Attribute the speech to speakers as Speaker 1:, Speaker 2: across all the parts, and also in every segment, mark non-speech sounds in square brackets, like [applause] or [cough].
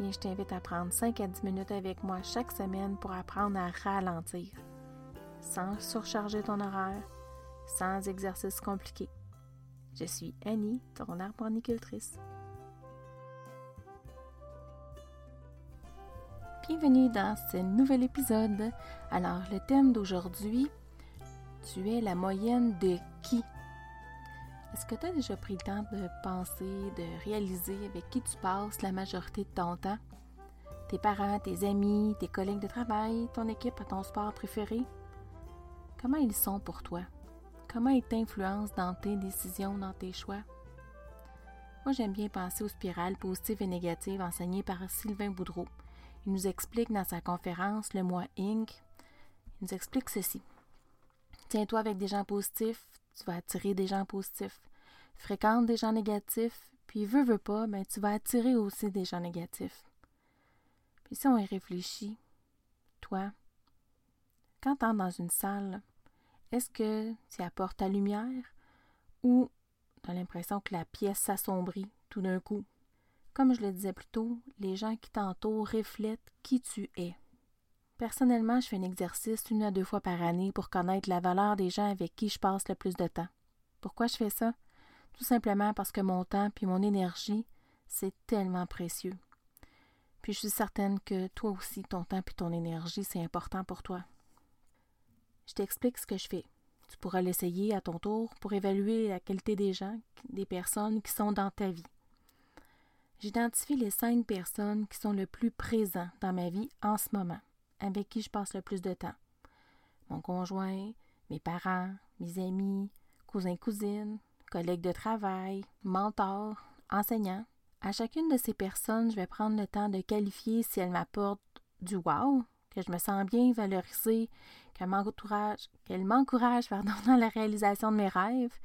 Speaker 1: Je t'invite à prendre 5 à 10 minutes avec moi chaque semaine pour apprendre à ralentir, sans surcharger ton horaire, sans exercice compliqué. Je suis Annie, ton arboricultrice. Bienvenue dans ce nouvel épisode. Alors, le thème d'aujourd'hui, tu es la moyenne de qui? Est-ce que tu as déjà pris le temps de penser, de réaliser avec qui tu passes la majorité de ton temps? Tes parents, tes amis, tes collègues de travail, ton équipe ton sport préféré? Comment ils sont pour toi? Comment ils t'influencent dans tes décisions, dans tes choix? Moi, j'aime bien penser aux spirales positives et négatives enseignées par Sylvain Boudreau. Il nous explique dans sa conférence Le mois Inc. Il nous explique ceci. Tiens-toi avec des gens positifs, tu vas attirer des gens positifs. Fréquente des gens négatifs, puis veux, veux pas, ben, tu vas attirer aussi des gens négatifs. Puis si on y réfléchit, toi, quand tu entres dans une salle, est-ce que tu apportes ta lumière ou tu l'impression que la pièce s'assombrit tout d'un coup? Comme je le disais plus tôt, les gens qui t'entourent reflètent qui tu es. Personnellement, je fais un exercice une à deux fois par année pour connaître la valeur des gens avec qui je passe le plus de temps. Pourquoi je fais ça? Tout simplement parce que mon temps puis mon énergie, c'est tellement précieux. Puis je suis certaine que toi aussi, ton temps puis ton énergie, c'est important pour toi. Je t'explique ce que je fais. Tu pourras l'essayer à ton tour pour évaluer la qualité des gens, des personnes qui sont dans ta vie. J'identifie les cinq personnes qui sont le plus présents dans ma vie en ce moment, avec qui je passe le plus de temps. Mon conjoint, mes parents, mes amis, cousins, cousines, collègues de travail, mentors, enseignants. À chacune de ces personnes, je vais prendre le temps de qualifier si elles m'apportent du wow, que je me sens bien valorisée, qu'elle m'encourage, qu'elle m'encourage [laughs] dans la réalisation de mes rêves.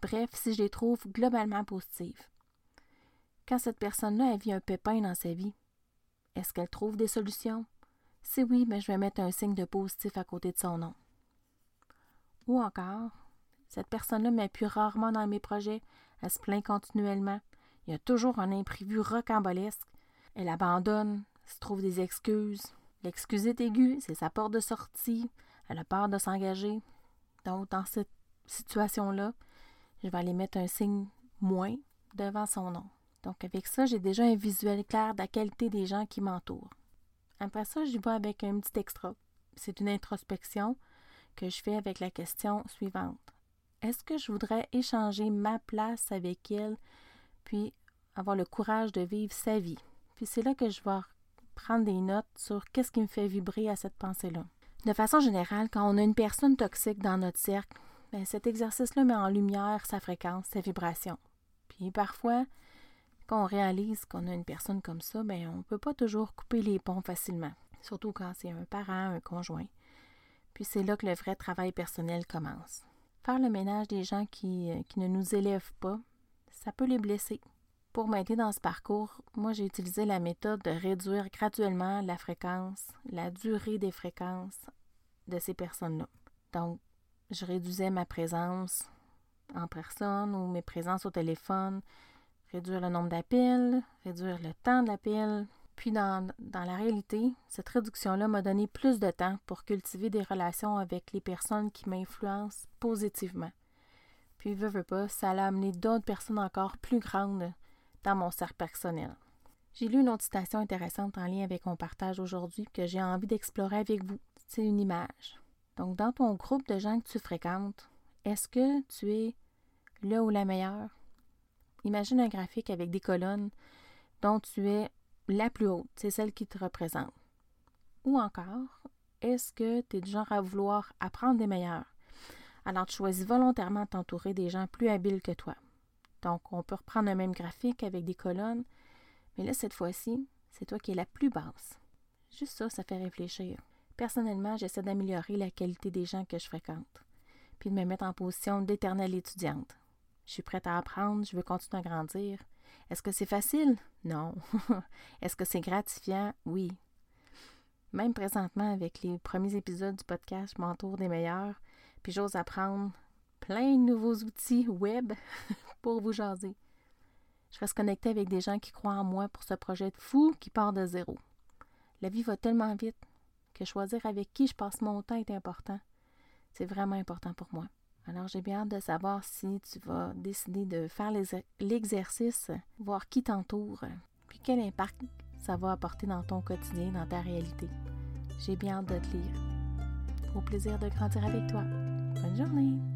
Speaker 1: Bref, si je les trouve globalement positives. Quand cette personne-là vit un pépin dans sa vie, est-ce qu'elle trouve des solutions? Si oui, mais ben, je vais mettre un signe de positif à côté de son nom. Ou encore, cette personne-là m'appuie rarement dans mes projets, elle se plaint continuellement, il y a toujours un imprévu rocambolesque, elle abandonne, se trouve des excuses, L'excuse est aiguë, c'est sa porte de sortie, elle a peur de s'engager. Donc, dans cette situation-là, je vais aller mettre un signe moins devant son nom. Donc, avec ça, j'ai déjà un visuel clair de la qualité des gens qui m'entourent. Après ça, j'y vais avec un petit extra. C'est une introspection que je fais avec la question suivante. Est-ce que je voudrais échanger ma place avec elle, puis avoir le courage de vivre sa vie? Puis c'est là que je vais prendre des notes sur qu'est-ce qui me fait vibrer à cette pensée-là. De façon générale, quand on a une personne toxique dans notre cercle, ben, cet exercice-là met en lumière sa fréquence, sa vibration. Puis parfois, quand on réalise qu'on a une personne comme ça, ben, on ne peut pas toujours couper les ponts facilement, surtout quand c'est un parent, un conjoint. Puis c'est là que le vrai travail personnel commence. Faire le ménage des gens qui, euh, qui ne nous élèvent pas, ça peut les blesser. Pour m'aider dans ce parcours, moi j'ai utilisé la méthode de réduire graduellement la fréquence, la durée des fréquences de ces personnes-là. Donc, je réduisais ma présence en personne ou mes présences au téléphone, réduire le nombre d'appels, réduire le temps de l'appel. Puis dans, la réalité, cette réduction-là m'a donné plus de temps pour cultiver des relations avec les personnes qui m'influencent positivement. Puis, veux, veux pas, ça a amené d'autres personnes encore plus grandes dans mon cercle personnel. J'ai lu une autre citation intéressante en lien avec mon partage aujourd'hui que j'ai envie d'explorer avec vous. C'est une image. Donc, dans ton groupe de gens que tu fréquentes, est-ce que tu es le ou la meilleure? Imagine un graphique avec des colonnes dont tu es la plus haute, c'est celle qui te représente. Ou encore, est-ce que tu es du genre à vouloir apprendre des meilleurs? Alors, tu choisis volontairement de t'entourer des gens plus habiles que toi. Donc, on peut reprendre le même graphique avec des colonnes, mais là, cette fois-ci, c'est toi qui es la plus basse. Juste ça, ça fait réfléchir. Personnellement, j'essaie d'améliorer la qualité des gens que je fréquente, puis de me mettre en position d'éternelle étudiante. Je suis prête à apprendre, je veux continuer à grandir. Est-ce que c'est facile? Non. [laughs] Est-ce que c'est gratifiant? Oui. Même présentement, avec les premiers épisodes du podcast, je m'entoure des meilleurs, puis j'ose apprendre plein de nouveaux outils web [laughs] pour vous jaser. Je reste connectée avec des gens qui croient en moi pour ce projet de fou qui part de zéro. La vie va tellement vite que choisir avec qui je passe mon temps est important. C'est vraiment important pour moi. Alors j'ai bien hâte de savoir si tu vas décider de faire l'exercice, voir qui t'entoure, puis quel impact ça va apporter dans ton quotidien, dans ta réalité. J'ai bien hâte de te lire. Au plaisir de grandir avec toi. Bonne journée!